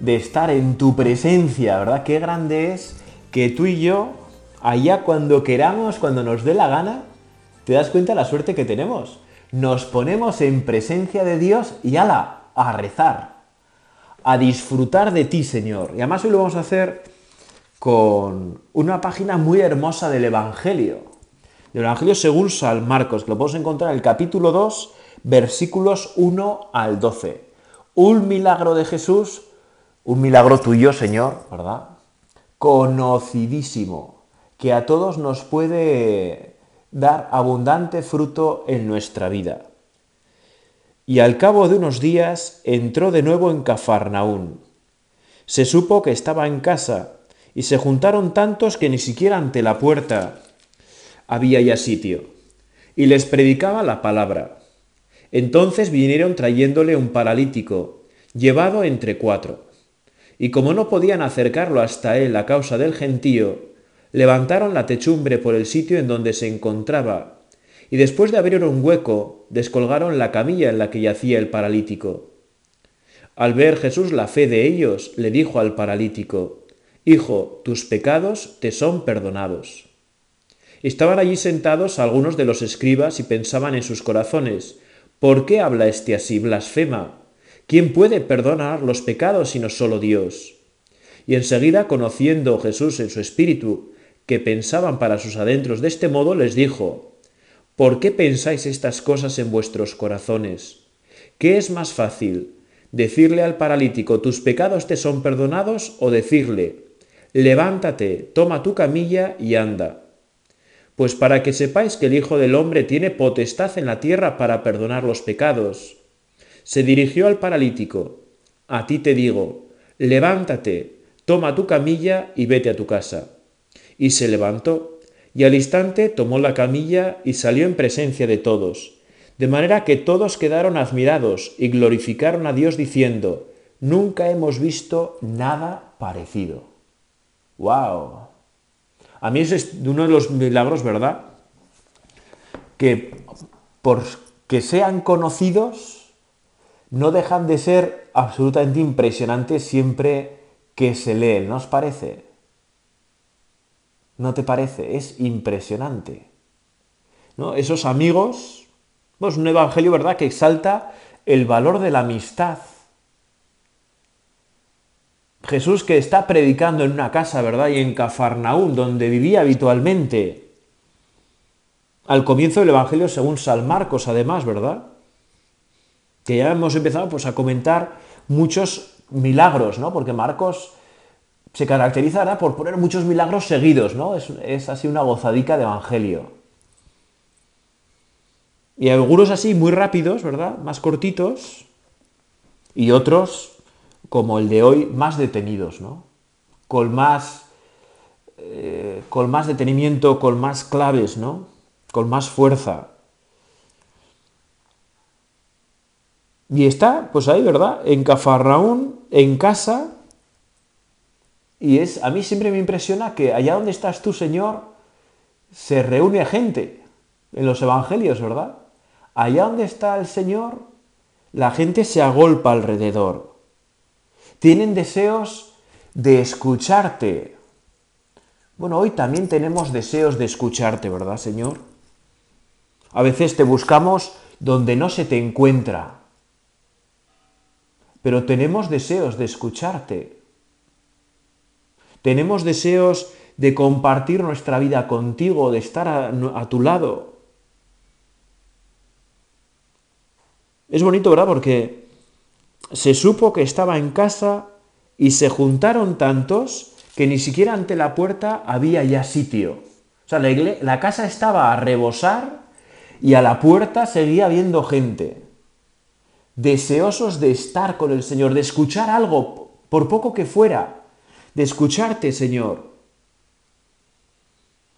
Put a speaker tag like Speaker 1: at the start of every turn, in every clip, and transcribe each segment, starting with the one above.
Speaker 1: de estar en tu presencia, ¿verdad? Qué grande es que tú y yo, allá cuando queramos, cuando nos dé la gana, te das cuenta de la suerte que tenemos. Nos ponemos en presencia de Dios y ala, a rezar, a disfrutar de ti, Señor. Y además hoy lo vamos a hacer con una página muy hermosa del Evangelio. Del Evangelio según San Marcos, que lo podemos encontrar en el capítulo 2, versículos 1 al 12. Un milagro de Jesús un milagro tuyo, Señor, ¿verdad? Conocidísimo, que a todos nos puede dar abundante fruto en nuestra vida. Y al cabo de unos días entró de nuevo en Cafarnaún. Se supo que estaba en casa, y se juntaron tantos que ni siquiera ante la puerta había ya sitio, y les predicaba la palabra. Entonces vinieron trayéndole un paralítico, llevado entre cuatro y como no podían acercarlo hasta él a causa del gentío, levantaron la techumbre por el sitio en donde se encontraba, y después de abrir un hueco, descolgaron la camilla en la que yacía el paralítico. Al ver Jesús la fe de ellos, le dijo al paralítico, Hijo, tus pecados te son perdonados. Estaban allí sentados algunos de los escribas y pensaban en sus corazones, ¿por qué habla este así blasfema? ¿Quién puede perdonar los pecados sino solo Dios? Y enseguida, conociendo Jesús en su espíritu que pensaban para sus adentros de este modo, les dijo, ¿Por qué pensáis estas cosas en vuestros corazones? ¿Qué es más fácil, decirle al paralítico, tus pecados te son perdonados, o decirle, levántate, toma tu camilla y anda? Pues para que sepáis que el Hijo del Hombre tiene potestad en la tierra para perdonar los pecados, se dirigió al paralítico, A ti te digo, levántate, toma tu camilla y vete a tu casa. Y se levantó, y al instante tomó la camilla y salió en presencia de todos, de manera que todos quedaron admirados y glorificaron a Dios diciendo, nunca hemos visto nada parecido. ¡Wow! A mí es uno de los milagros, ¿verdad? Que por que sean conocidos no dejan de ser absolutamente impresionantes siempre que se leen, ¿no os parece? ¿No te parece? Es impresionante. ¿No? Esos amigos, pues un evangelio, ¿verdad?, que exalta el valor de la amistad. Jesús que está predicando en una casa, ¿verdad? Y en Cafarnaúm, donde vivía habitualmente. Al comienzo del Evangelio según San Marcos, además, ¿verdad? que ya hemos empezado pues, a comentar muchos milagros, ¿no? Porque Marcos se caracterizará por poner muchos milagros seguidos, ¿no? Es, así una gozadica de evangelio. Y algunos así muy rápidos, ¿verdad? Más cortitos. Y otros, como el de hoy, más detenidos, ¿no? Con más, eh, con más detenimiento, con más claves, ¿no? Con más fuerza. Y está, pues ahí, ¿verdad? En Cafarraún, en casa. Y es, a mí siempre me impresiona que allá donde estás tú, Señor, se reúne gente. En los evangelios, ¿verdad? Allá donde está el Señor, la gente se agolpa alrededor. Tienen deseos de escucharte. Bueno, hoy también tenemos deseos de escucharte, ¿verdad, Señor? A veces te buscamos donde no se te encuentra pero tenemos deseos de escucharte. Tenemos deseos de compartir nuestra vida contigo, de estar a, tu lado. Es bonito, ¿verdad? Porque se supo que estaba en casa y se juntaron tantos que ni siquiera ante la puerta había ya sitio. O sea, la, la casa estaba a rebosar y a la puerta seguía habiendo gente deseosos de estar con el Señor, de escuchar algo, por poco que fuera, de escucharte, Señor.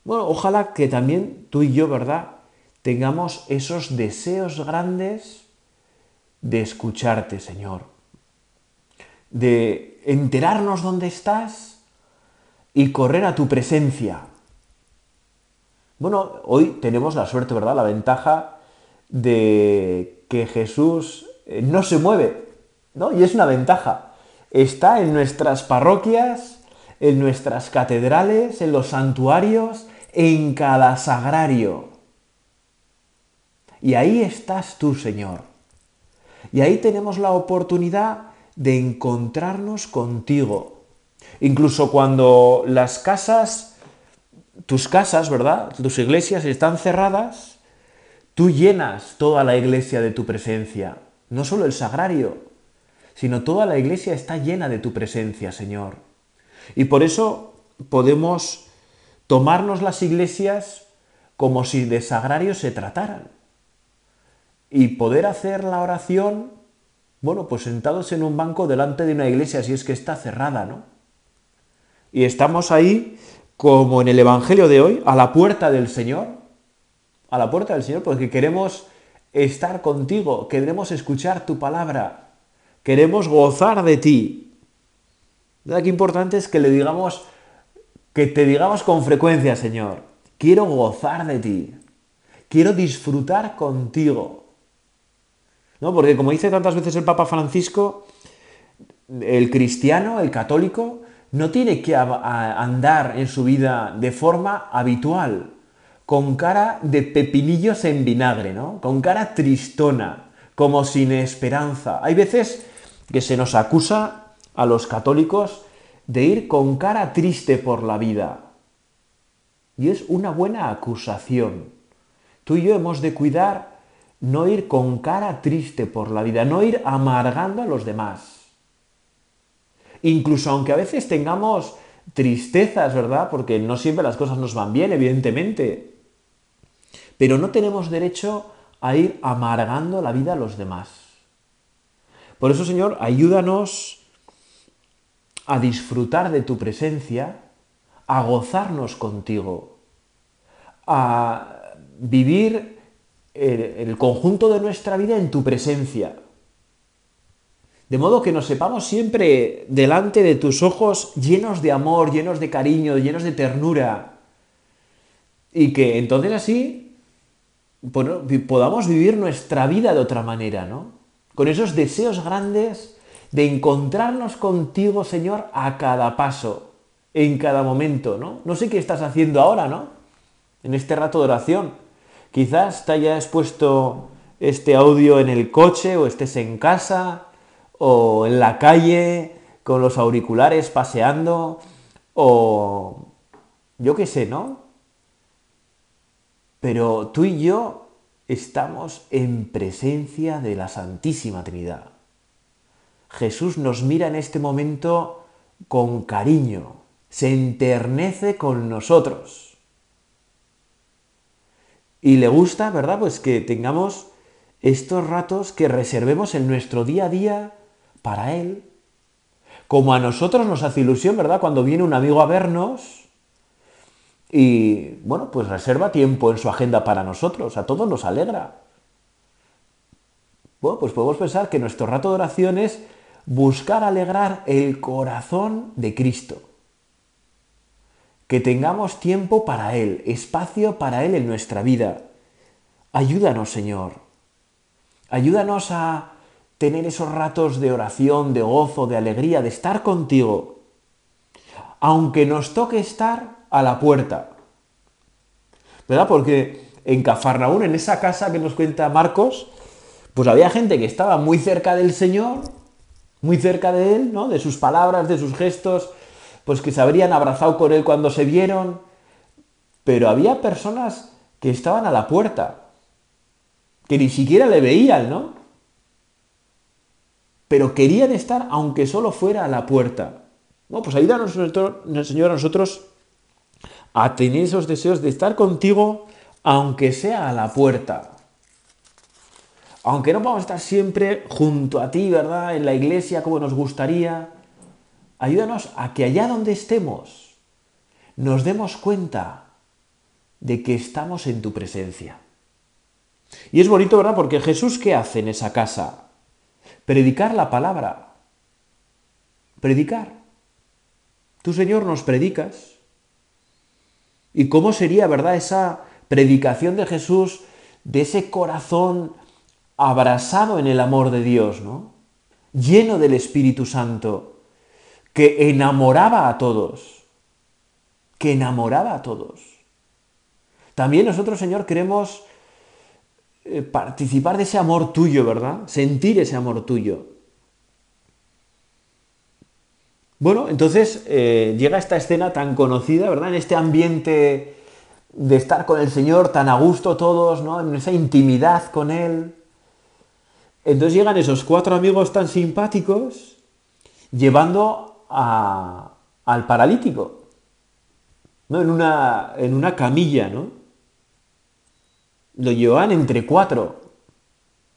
Speaker 1: Bueno, ojalá que también tú y yo, ¿verdad? Tengamos esos deseos grandes de escucharte, Señor, de enterarnos dónde estás y correr a tu presencia. Bueno, hoy tenemos la suerte, ¿verdad? La ventaja de que Jesús eh, no se mueve, ¿no? Y es una ventaja. Está en nuestras parroquias, en nuestras catedrales, en los santuarios, en cada sagrario. Y ahí estás tú, Señor. Y ahí tenemos la oportunidad de encontrarnos contigo. Incluso cuando las casas, tus casas, ¿verdad? Tus iglesias están cerradas, tú llenas toda la iglesia de tu presencia. No solo el sagrario, sino toda la iglesia está llena de tu presencia, Señor. Y por eso podemos tomarnos las iglesias como si de sagrario se trataran. Y poder hacer la oración, bueno, pues sentados en un banco delante de una iglesia, si es que está cerrada, ¿no? Y estamos ahí, como en el Evangelio de hoy, a la puerta del Señor, a la puerta del Señor, porque queremos estar contigo, queremos escuchar tu palabra, queremos gozar de ti. ¿Verdad que importante es que le digamos, que te digamos con frecuencia, Señor, quiero gozar de ti, quiero disfrutar contigo. ¿No? Porque como dice tantas veces el Papa Francisco, el cristiano, el católico, no tiene que andar en su vida de forma habitual, con cara de pepinillos en vinagre, ¿no? Con cara tristona, como sin esperanza. Hay veces que se nos acusa a los católicos de ir con cara triste por la vida. Y es una buena acusación. Tú y yo hemos de cuidar no ir con cara triste por la vida, no ir amargando a los demás. Incluso aunque a veces tengamos tristezas, ¿verdad? Porque no siempre las cosas nos van bien, evidentemente. Pero no tenemos derecho a ir amargando la vida a los demás. Por eso, Señor, ayúdanos a disfrutar de tu presencia, a gozarnos contigo, a vivir el, conjunto de nuestra vida en tu presencia. De modo que nos sepamos siempre delante de tus ojos llenos de amor, llenos de cariño, llenos de ternura. Y que entonces así podamos vivir nuestra vida de otra manera, ¿no? Con esos deseos grandes de encontrarnos contigo, Señor, a cada paso, en cada momento, ¿no? No sé qué estás haciendo ahora, ¿no? En este rato de oración. Quizás te hayas puesto este audio en el coche o estés en casa o en la calle con los auriculares paseando o yo qué sé, ¿no? Pero tú y yo estamos en presencia de la Santísima Trinidad. Jesús nos mira en este momento con cariño, se enternece con nosotros. Y le gusta, ¿verdad? Pues que tengamos estos ratos que reservemos en nuestro día a día para Él. Como a nosotros nos hace ilusión, ¿verdad? Cuando viene un amigo a vernos y bueno, pues reserva tiempo en su agenda para nosotros, a todos nos alegra. Bueno, pues podemos pensar que nuestro rato de oración es buscar alegrar el corazón de Cristo. Que tengamos tiempo para Él, espacio para Él en nuestra vida. Ayúdanos, Señor. Ayúdanos a tener esos ratos de oración, de gozo, de alegría, de estar contigo. Aunque nos toque estar a la puerta. ¿Verdad? Porque en Cafarnaún, en esa casa que nos cuenta Marcos, pues había gente que estaba muy cerca del Señor, muy cerca de Él, ¿no? De sus palabras, de sus gestos, pues que se habrían abrazado con Él cuando se vieron. Pero había personas que estaban a la puerta, que ni siquiera le veían, ¿no? Pero querían estar aunque solo fuera a la puerta. No, pues ayúdanos el Señor a nosotros a tener esos deseos de estar contigo, aunque sea a la puerta. Aunque no a estar siempre junto a ti, ¿verdad? En la iglesia como nos gustaría. Ayúdanos a que allá donde estemos nos demos cuenta de que estamos en tu presencia. Y es bonito, ¿verdad? Porque Jesús, ¿qué hace en esa casa? Predicar la palabra. Predicar. Tú, Señor, nos predicas ¿Y cómo sería, verdad, esa predicación de Jesús, de ese corazón abrazado en el amor de Dios, ¿no? Lleno del Espíritu Santo, que enamoraba a todos, que enamoraba a todos. También nosotros, Señor, queremos eh, participar de ese amor tuyo, ¿verdad? Sentir ese amor tuyo. Bueno, entonces eh, llega esta escena tan conocida, ¿verdad? En este ambiente de estar con el Señor tan a gusto todos, ¿no? En esa intimidad con Él. Entonces llegan esos cuatro amigos tan simpáticos llevando al paralítico, ¿no? En una, en una camilla, ¿no? Lo llevan entre cuatro.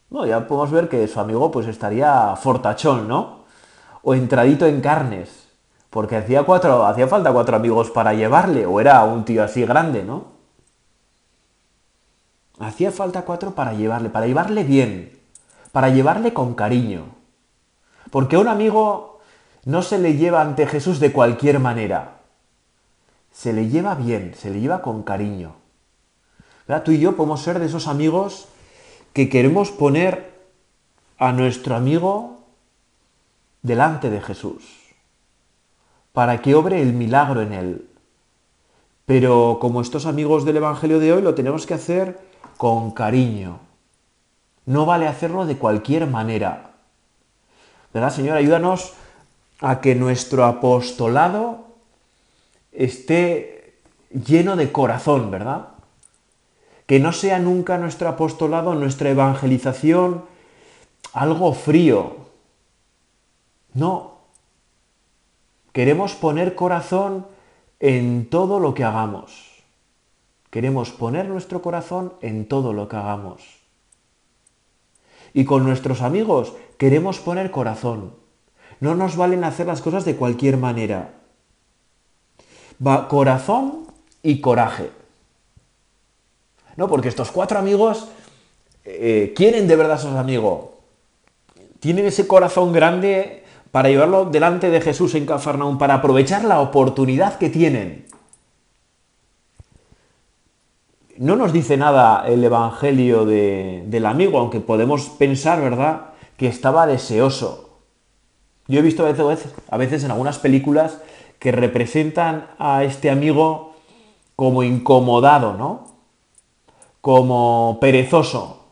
Speaker 1: No, ya podemos ver que su amigo pues estaría fortachón, ¿no? o entradito en carnes, porque hacía, cuatro, hacía falta cuatro amigos para llevarle, o era un tío así grande, ¿no? Hacía falta cuatro para llevarle, para llevarle bien, para llevarle con cariño. Porque a un amigo no se le lleva ante Jesús de cualquier manera. Se le lleva bien, se le lleva con cariño. ¿Verdad? Tú y yo podemos ser de esos amigos que queremos poner a nuestro amigo delante de Jesús, para que obre el milagro en él. Pero como estos amigos del Evangelio de hoy, lo tenemos que hacer con cariño. No vale hacerlo de cualquier manera. ¿Verdad, Señor? Ayúdanos a que nuestro apostolado esté lleno de corazón, ¿verdad? Que no sea nunca nuestro apostolado, nuestra evangelización, algo frío, no. Queremos poner corazón en todo lo que hagamos. Queremos poner nuestro corazón en todo lo que hagamos. Y con nuestros amigos queremos poner corazón. No nos valen hacer las cosas de cualquier manera. Va corazón y coraje. No, porque estos cuatro amigos eh, quieren de verdad a sus amigos. Tienen ese corazón grande para llevarlo delante de Jesús en Cafarnaún, para aprovechar la oportunidad que tienen. No nos dice nada el Evangelio del amigo, aunque podemos pensar, ¿verdad?, que estaba deseoso. Yo he visto a veces, a veces en algunas películas que representan a este amigo como incomodado, ¿no? Como perezoso,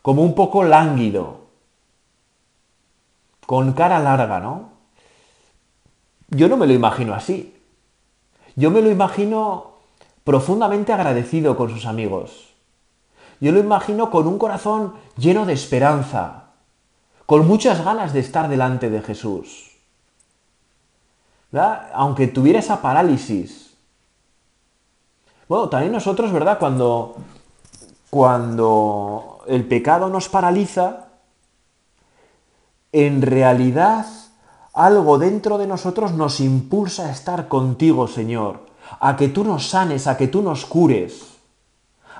Speaker 1: como un poco lánguido con cara larga, ¿no? Yo no me lo imagino así. Yo me lo imagino profundamente agradecido con sus amigos. Yo lo imagino con un corazón lleno de esperanza, con muchas ganas de estar delante de Jesús. Aunque tuviera esa parálisis. Bueno, también nosotros, ¿verdad? Cuando, cuando el pecado nos paraliza, en realidad algo dentro de nosotros nos impulsa a estar contigo, Señor, a que tú nos sanes, a que tú nos cures,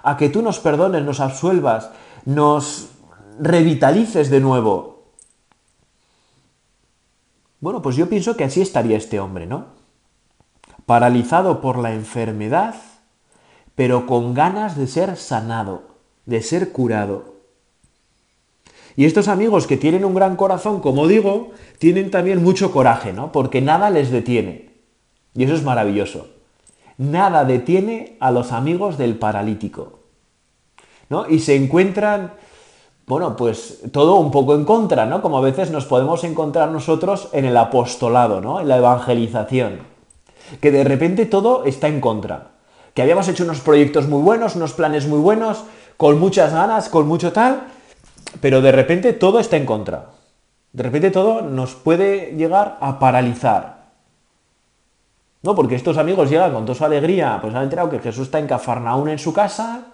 Speaker 1: a que tú nos perdones, nos absuelvas, nos revitalices de nuevo. Bueno, pues yo pienso que así estaría este hombre, ¿no? Paralizado por la enfermedad, pero con ganas de ser sanado, de ser curado. Y estos amigos que tienen un gran corazón, como digo, tienen también mucho coraje, ¿no? Porque nada les detiene. Y eso es maravilloso. Nada detiene a los amigos del paralítico. ¿No? Y se encuentran, bueno, pues todo un poco en contra, ¿no? Como a veces nos podemos encontrar nosotros en el apostolado, ¿no? En la evangelización. Que de repente todo está en contra. Que habíamos hecho unos proyectos muy buenos, unos planes muy buenos, con muchas ganas, con mucho tal, pero de repente todo está en contra. De repente todo nos puede llegar a paralizar. ¿No? Porque estos amigos llegan con toda su alegría, pues han enterado que Jesús está en Cafarnaún en su casa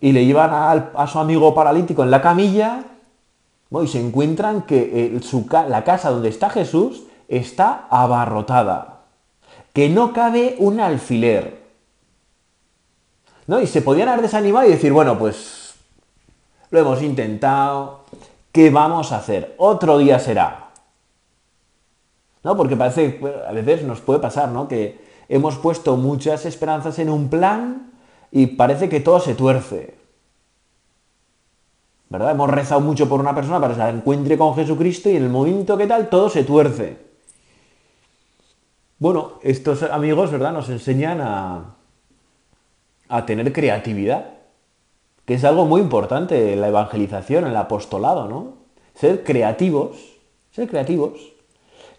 Speaker 1: y le llevan a, su amigo paralítico en la camilla ¿no? y se encuentran que eh, su, la casa donde está Jesús está abarrotada, que no cabe un alfiler. ¿no? Y se podían haber desanimado y decir, bueno, pues hemos intentado, ¿qué vamos a hacer? Otro día será. ¿No? Porque parece, a veces nos puede pasar, ¿no? Que hemos puesto muchas esperanzas en un plan y parece que todo se tuerce. ¿Verdad? Hemos rezado mucho por una persona para que se encuentre con Jesucristo y en el momento que tal todo se tuerce. Bueno, estos amigos, ¿verdad? Nos enseñan a, a tener creatividad que es algo muy importante en la evangelización, en el apostolado, ¿no? Ser creativos, ser creativos.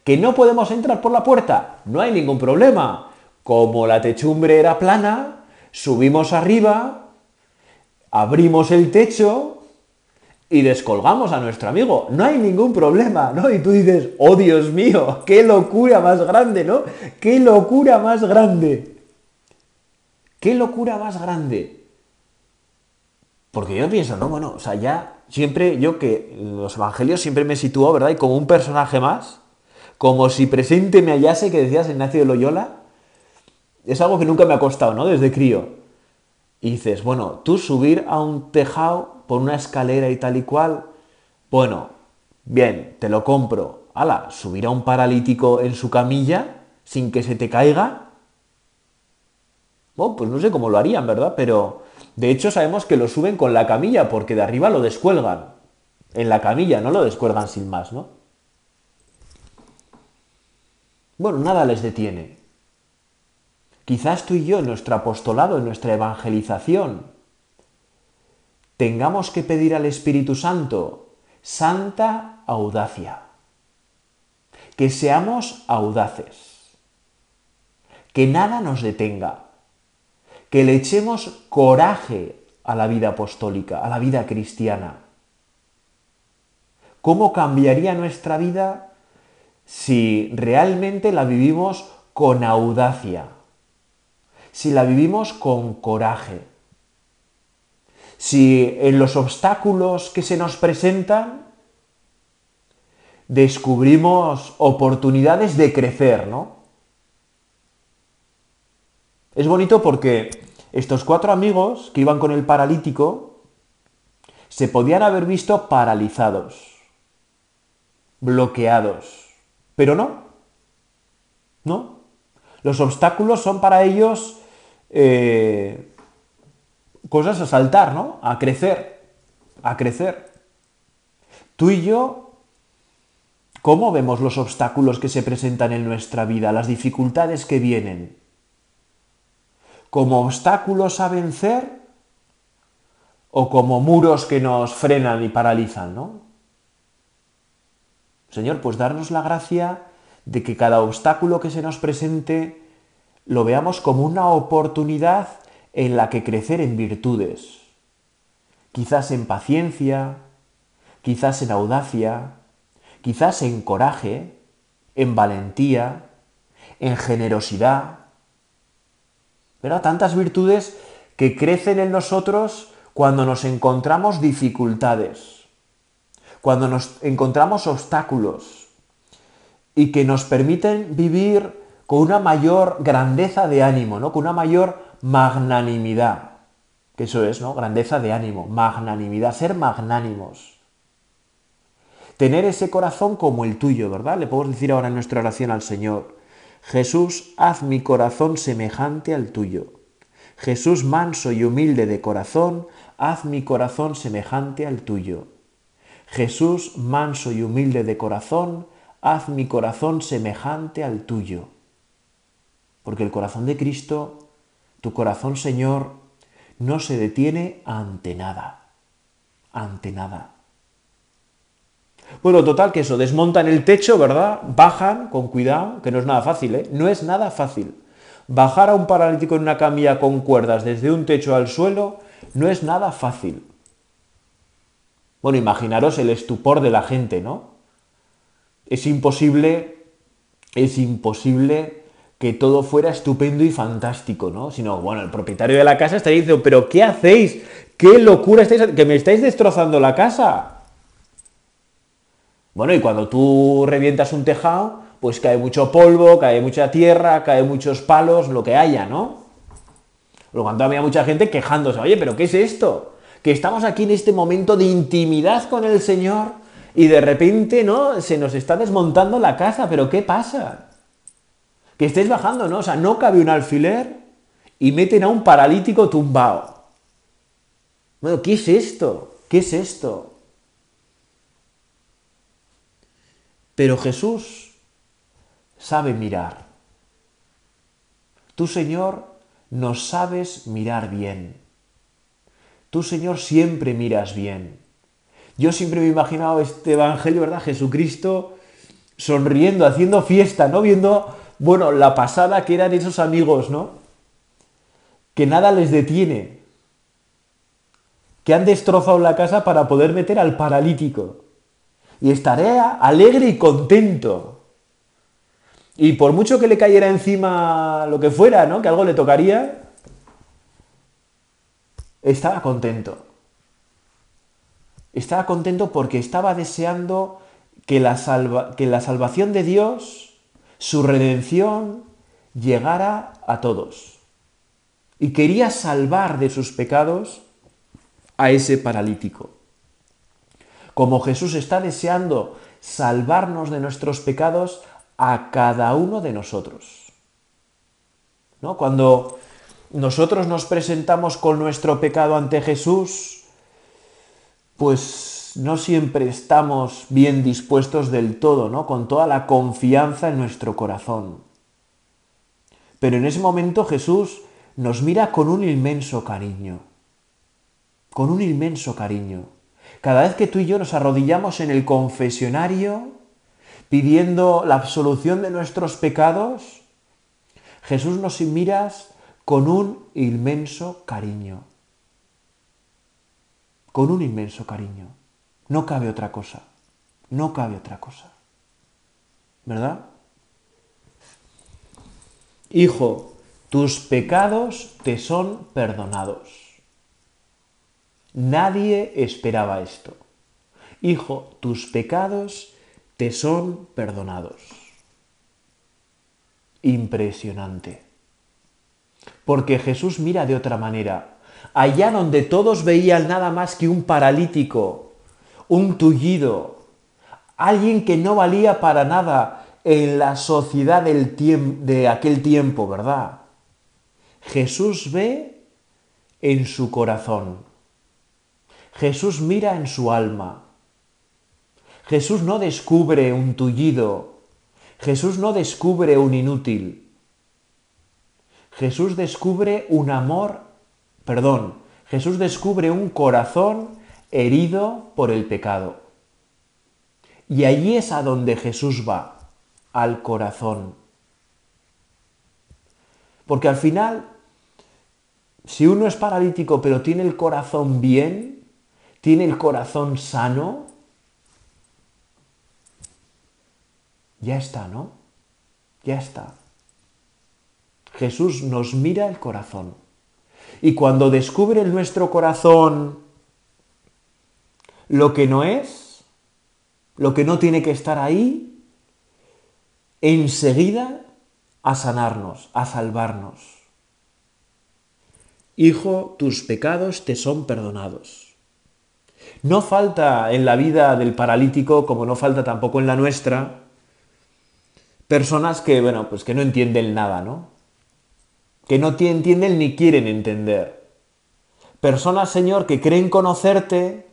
Speaker 1: Que no podemos entrar por la puerta, no hay ningún problema. Como la techumbre era plana, subimos arriba, abrimos el techo y descolgamos a nuestro amigo. No hay ningún problema, ¿no? Y tú dices, oh Dios mío, qué locura más grande, ¿no? Qué locura más grande. Qué locura más grande. Porque yo pienso, no, bueno, o sea, ya siempre yo que los evangelios siempre me sitúo, ¿verdad? Y como un personaje más, como si presente me hallase, que decías Ignacio de Loyola, es algo que nunca me ha costado, ¿no? Desde crío. Y dices, bueno, tú subir a un tejado por una escalera y tal y cual, bueno, bien, te lo compro. Ala, subir a un paralítico en su camilla sin que se te caiga. Bueno, pues no sé cómo lo harían, ¿verdad? Pero de hecho, sabemos que lo suben con la camilla, porque de arriba lo descuelgan. En la camilla, no lo descuelgan sin más, ¿no? Bueno, nada les detiene. Quizás tú y yo, en nuestro apostolado, en nuestra evangelización, tengamos que pedir al Espíritu Santo santa audacia. Que seamos audaces. Que nada nos detenga que le echemos coraje a la vida apostólica, a la vida cristiana. ¿Cómo cambiaría nuestra vida si realmente la vivimos con audacia? Si la vivimos con coraje? Si en los obstáculos que se nos presentan descubrimos oportunidades de crecer, ¿no? Es bonito porque estos cuatro amigos que iban con el paralítico se podían haber visto paralizados, bloqueados, pero no, no. Los obstáculos son para ellos eh, cosas a saltar, ¿no? A crecer, a crecer. Tú y yo, ¿cómo vemos los obstáculos que se presentan en nuestra vida, las dificultades que vienen? como obstáculos a vencer o como muros que nos frenan y paralizan, ¿no? Señor, pues darnos la gracia de que cada obstáculo que se nos presente lo veamos como una oportunidad en la que crecer en virtudes, quizás en paciencia, quizás en audacia, quizás en coraje, en valentía, en generosidad, Tantas virtudes que crecen en nosotros cuando nos encontramos dificultades, cuando nos encontramos obstáculos y que nos permiten vivir con una mayor grandeza de ánimo, ¿no? Con una mayor magnanimidad. Que eso es, ¿no? Grandeza de ánimo, magnanimidad, ser magnánimos. Tener ese corazón como el tuyo, ¿verdad? Le podemos decir ahora en nuestra oración al Señor. Jesús, haz mi corazón semejante al tuyo. Jesús manso y humilde de corazón, haz mi corazón semejante al tuyo. Jesús manso y humilde de corazón, haz mi corazón semejante al tuyo. Porque el corazón de Cristo, tu corazón Señor, no se detiene ante nada, ante nada. Bueno, total, que eso, desmontan el techo, ¿verdad? Bajan con cuidado, que no es nada fácil, ¿eh? No es nada fácil. Bajar a un paralítico en una camilla con cuerdas desde un techo al suelo no es nada fácil. Bueno, imaginaros el estupor de la gente, ¿no? Es imposible, es imposible que todo fuera estupendo y fantástico, ¿no? Sino, bueno, el propietario de la casa estaría diciendo, pero ¿qué hacéis? ¿Qué locura estáis? Que me estáis destrozando la casa. Bueno, y cuando tú revientas un tejado, pues cae mucho polvo, cae mucha tierra, cae muchos palos, lo que haya, ¿no? Lo cuando había mucha gente quejándose, oye, pero ¿qué es esto? Que estamos aquí en este momento de intimidad con el Señor y de repente, ¿no? Se nos está desmontando la casa, pero ¿qué pasa? Que estés bajando, ¿no? O sea, no cabe un alfiler y meten a un paralítico tumbado. Bueno, ¿qué es esto? ¿Qué es esto? Pero Jesús sabe mirar. Tú, Señor, nos sabes mirar bien. Tú, Señor, siempre miras bien. Yo siempre me he imaginado este Evangelio, ¿verdad? Jesucristo sonriendo, haciendo fiesta, ¿no? Viendo, bueno, la pasada que eran esos amigos, ¿no? Que nada les detiene. Que han destrozado la casa para poder meter al paralítico y estaría alegre y contento. Y por mucho que le cayera encima lo que fuera, ¿no? Que algo le tocaría, estaba contento. Estaba contento porque estaba deseando que la, que la salvación de Dios, su redención, llegara a todos. Y quería salvar de sus pecados a ese paralítico como Jesús está deseando salvarnos de nuestros pecados a cada uno de nosotros. ¿No? Cuando nosotros nos presentamos con nuestro pecado ante Jesús, pues no siempre estamos bien dispuestos del todo, ¿no? Con toda la confianza en nuestro corazón. Pero en ese momento Jesús nos mira con un inmenso cariño. Con un inmenso cariño. Cada vez que tú y yo nos arrodillamos en el confesionario pidiendo la absolución de nuestros pecados, Jesús nos miras con un inmenso cariño. Con un inmenso cariño. No cabe otra cosa. No cabe otra cosa. ¿Verdad? Hijo, tus pecados te son perdonados. Nadie esperaba esto. Hijo, tus pecados te son perdonados. Impresionante. Porque Jesús mira de otra manera. Allá donde todos veían nada más que un paralítico, un tullido, alguien que no valía para nada en la sociedad de aquel tiempo, ¿verdad? Jesús ve en su corazón Jesús mira en su alma. Jesús no descubre un tullido. Jesús no descubre un inútil. Jesús descubre un amor, perdón, Jesús descubre un corazón herido por el pecado. Y allí es a donde Jesús va, al corazón. Porque al final, si uno es paralítico pero tiene el corazón bien, ¿Tiene el corazón sano? Ya está, ¿no? Ya está. Jesús nos mira el corazón. Y cuando descubre en nuestro corazón lo que no es, lo que no tiene que estar ahí, enseguida a sanarnos, a salvarnos. Hijo, tus pecados te son perdonados. No falta en la vida del paralítico, como no falta tampoco en la nuestra, personas que, bueno, pues que no entienden nada, ¿no? Que no te entienden ni quieren entender. Personas, Señor, que creen conocerte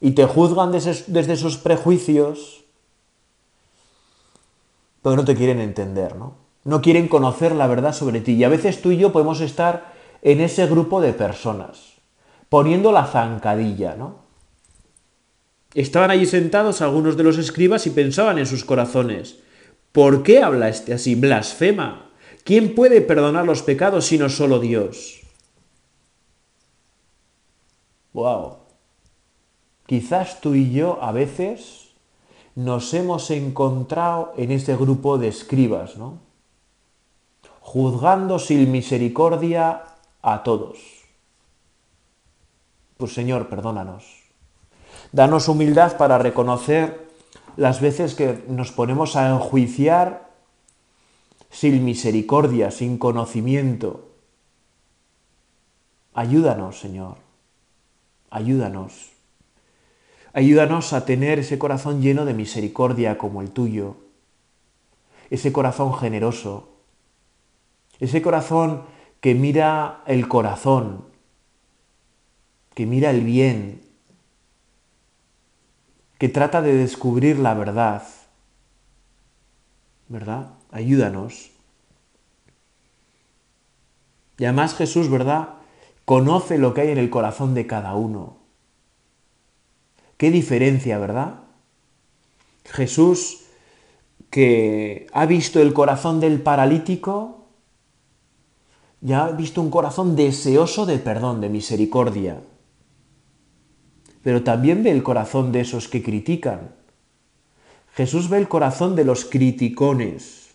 Speaker 1: y te juzgan desde, desde sus prejuicios, pero no te quieren entender, ¿no? No quieren conocer la verdad sobre ti. Y a veces tú y yo podemos estar en ese grupo de personas poniendo la zancadilla, ¿no? Estaban allí sentados algunos de los escribas y pensaban en sus corazones, ¿por qué habla este así? Blasfema. ¿Quién puede perdonar los pecados sino solo Dios? Wow. Quizás tú y yo a veces nos hemos encontrado en este grupo de escribas, ¿no? Juzgando sin misericordia a todos pues Señor, perdónanos. Danos humildad para reconocer las veces que nos ponemos a enjuiciar sin misericordia, sin conocimiento. Ayúdanos, Señor. Ayúdanos. Ayúdanos a tener ese corazón lleno de misericordia como el tuyo. Ese corazón generoso. Ese corazón que mira el corazón que mira el bien, que trata de descubrir la verdad, ¿verdad? Ayúdanos. Y además Jesús, ¿verdad? Conoce lo que hay en el corazón de cada uno. Qué diferencia, ¿verdad? Jesús que ha visto el corazón del paralítico, ya ha visto un corazón deseoso de perdón, de misericordia, pero también ve el corazón de esos que critican. Jesús ve el corazón de los criticones.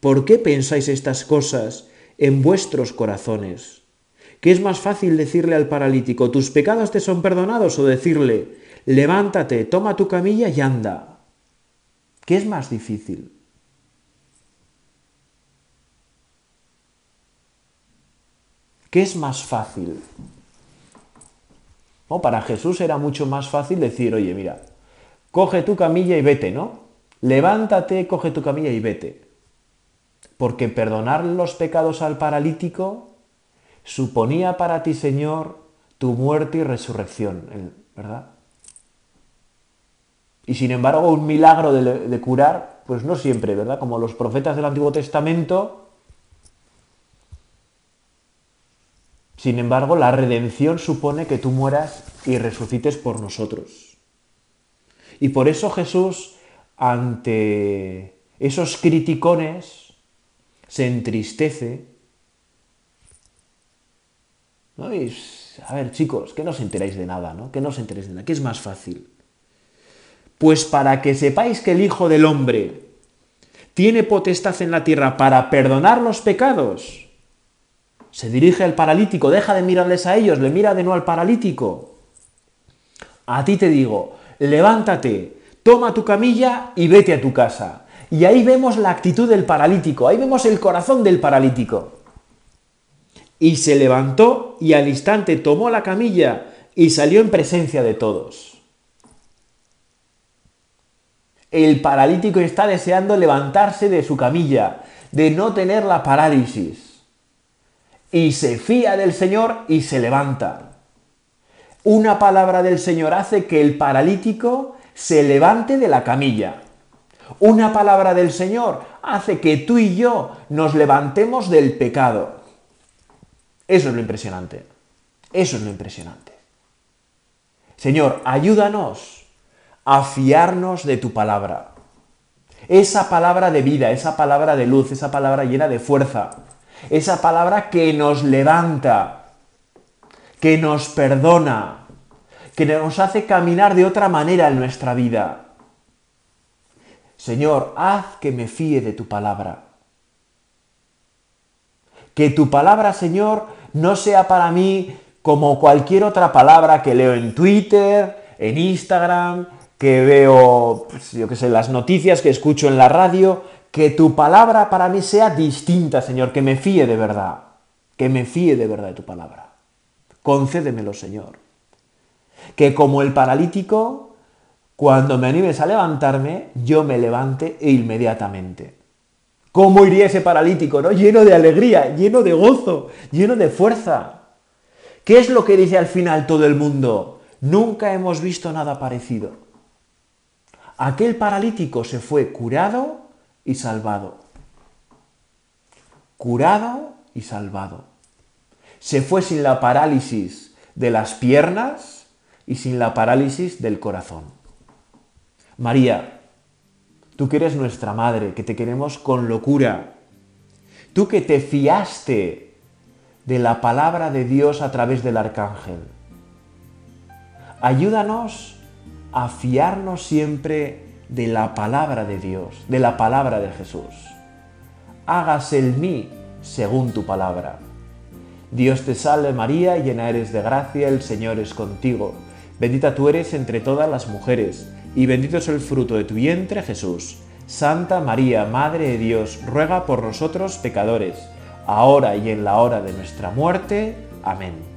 Speaker 1: ¿Por qué pensáis estas cosas en vuestros corazones? ¿Qué es más fácil decirle al paralítico, tus pecados te son perdonados? o decirle, levántate, toma tu camilla y anda? ¿Qué es más difícil? ¿Qué es más fácil? Para Jesús era mucho más fácil decir, oye, mira, coge tu camilla y vete, ¿no? Levántate, coge tu camilla y vete. Porque perdonar los pecados al paralítico suponía para ti, Señor, tu muerte y resurrección, ¿verdad? Y sin embargo, un milagro de curar, pues no siempre, ¿verdad? Como los profetas del Antiguo Testamento, Sin embargo, la redención supone que tú mueras y resucites por nosotros. Y por eso Jesús, ante esos criticones, se entristece. a ver, chicos, que no os enteráis de nada, ¿no? Que no os enteréis de nada, que es más fácil. Pues para que sepáis que el Hijo del Hombre tiene potestad en la tierra para perdonar los pecados, se dirige al paralítico, deja de mirarles a ellos, le mira de no al paralítico. A ti te digo, levántate, toma tu camilla y vete a tu casa. Y ahí vemos la actitud del paralítico, ahí vemos el corazón del paralítico. Y se levantó y al instante tomó la camilla y salió en presencia de todos. El paralítico está deseando levantarse de su camilla, de no tener la parálisis y se fía del Señor y se levanta. Una palabra del Señor hace que el paralítico se levante de la camilla. Una palabra del Señor hace que tú y yo nos levantemos del pecado. Eso es lo impresionante. Eso es lo impresionante. Señor, ayúdanos a fiarnos de tu palabra. Esa palabra de vida, esa palabra de luz, esa palabra llena de fuerza esa palabra que nos levanta, que nos perdona, que nos hace caminar de otra manera en nuestra vida. Señor, haz que me fíe de tu palabra. Que tu palabra, Señor, no sea para mí como cualquier otra palabra que leo en Twitter, en Instagram, que veo, pues, yo qué sé, las noticias que escucho en la radio, que tu palabra para mí sea distinta, Señor, que me fíe de verdad, que me fíe de verdad de tu palabra. Concédemelo, Señor. Que como el paralítico, cuando me animes a levantarme, yo me levante e inmediatamente. ¿Cómo iría ese paralítico, no? Lleno de alegría, lleno de gozo, lleno de fuerza. ¿Qué es lo que dice al final todo el mundo? Nunca hemos visto nada parecido. Aquel paralítico se fue curado y salvado. Curado y salvado. Se fue sin la parálisis de las piernas y sin la parálisis del corazón. María, tú que eres nuestra madre, que te queremos con locura. Tú que te fiaste de la palabra de Dios a través del arcángel. Ayúdanos a fiarnos siempre de la palabra de Dios, de la palabra de Jesús. Hágase el mí según tu palabra. Dios te salve María, llena eres de gracia, el Señor es contigo. Bendita tú eres entre todas las mujeres, y bendito es el fruto de tu vientre Jesús. Santa María, Madre de Dios, ruega por nosotros pecadores, ahora y en la hora de nuestra muerte. Amén.